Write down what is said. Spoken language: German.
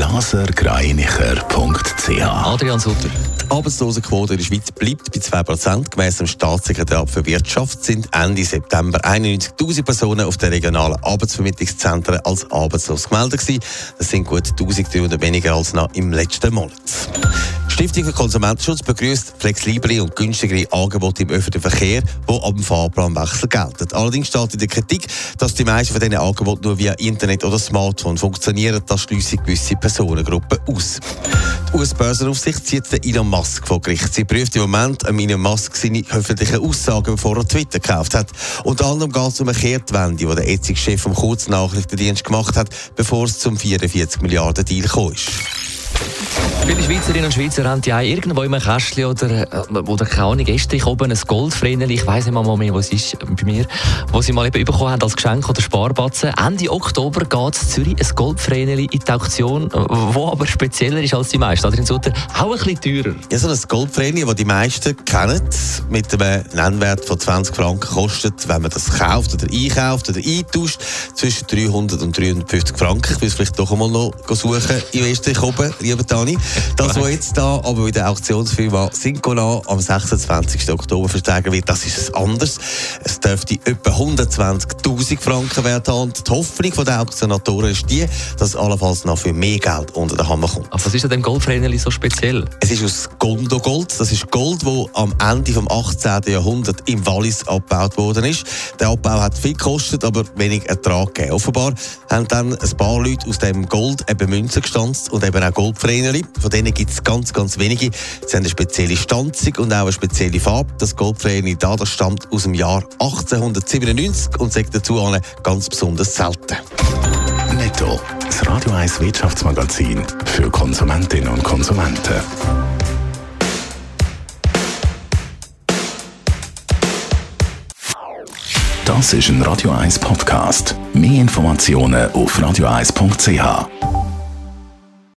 blasergreinicher.ch Adrian Sutter. Die Arbeitslosenquote in der Schweiz bleibt bei 2%. Gemäss dem Staatssekretariat für Wirtschaft sind Ende September 91.000 Personen auf den regionalen Arbeitsvermittlungszentren als arbeitslos gemeldet gewesen. Das sind gut 1.300 weniger als noch im letzten Monat. Stiftung für Konsumentenschutz begrüßt flexiblere und günstigere Angebote im öffentlichen Verkehr, die dem Fahrplanwechsel gelten. Allerdings steht in der Kritik, dass die meisten von diesen Angeboten nur via Internet oder Smartphone funktionieren. Das schliessen gewisse Personengruppen aus. Die US-Börsenaufsicht zieht den Elon Musk vor Gericht. Sie prüft im Moment an Elon Musk seine öffentlichen Aussagen, bevor er Twitter gekauft hat. Unter anderem geht es um eine Kehrtwende, die der jetzige Chef vom Kurznachrichtendienst gemacht hat, bevor es zum 44 Milliarden Deal ist. Viele Schweizerinnen und Schweizer haben ja irgendwo im Kästchen oder, äh, oder keine Ahnung, gestern oben ein Goldvreneli, ich weiss nicht mal mehr, was ist bei mir, wo sie mal eben bekommen haben als Geschenk oder Sparbatzen. Ende Oktober geht es Zürich ein Goldvreneli in die Auktion, wo aber spezieller ist als die meisten. Adrian Sutter, auch ein bisschen teurer. Ja, so ein Goldvreneli, das die meisten kennen, mit einem Nennwert von 20 Franken kostet, wenn man das kauft oder einkauft oder eintauscht, zwischen 300 und 350 Franken. Ich will es vielleicht doch einmal noch suchen im Österreich oben, lieber Dani. Das, was jetzt da aber bei der Auktionsfirma Syncona am 26. Oktober verstärken wird, das ist anders. Es dürfte etwa 120.000 Franken wert haben. Die Hoffnung der Auktionatoren ist die, dass es allenfalls noch für mehr Geld unter den Hammer kommt. Aber was ist an dem Goldvreneli so speziell? Es ist aus Gondo-Gold. Das ist Gold, das am Ende des 18. Jahrhunderts im Wallis abgebaut worden ist. Der Abbau hat viel gekostet, aber wenig Ertrag gegeben. Offenbar haben dann ein paar Leute aus dem Gold eben Münzen gestanzt und eben auch Goldvreneli. Von denen gibt es ganz, ganz wenige. Sie haben eine spezielle Stanzung und auch eine spezielle Farbe. Das Goldvreneli da, das stammt aus dem Jahr 1897 und sagt dazu an ganz besonders selten. Netto, das Radio 1 Wirtschaftsmagazin für Konsumentinnen und Konsumenten. Das ist ein Radio 1 Podcast. Mehr Informationen auf radio1.ch.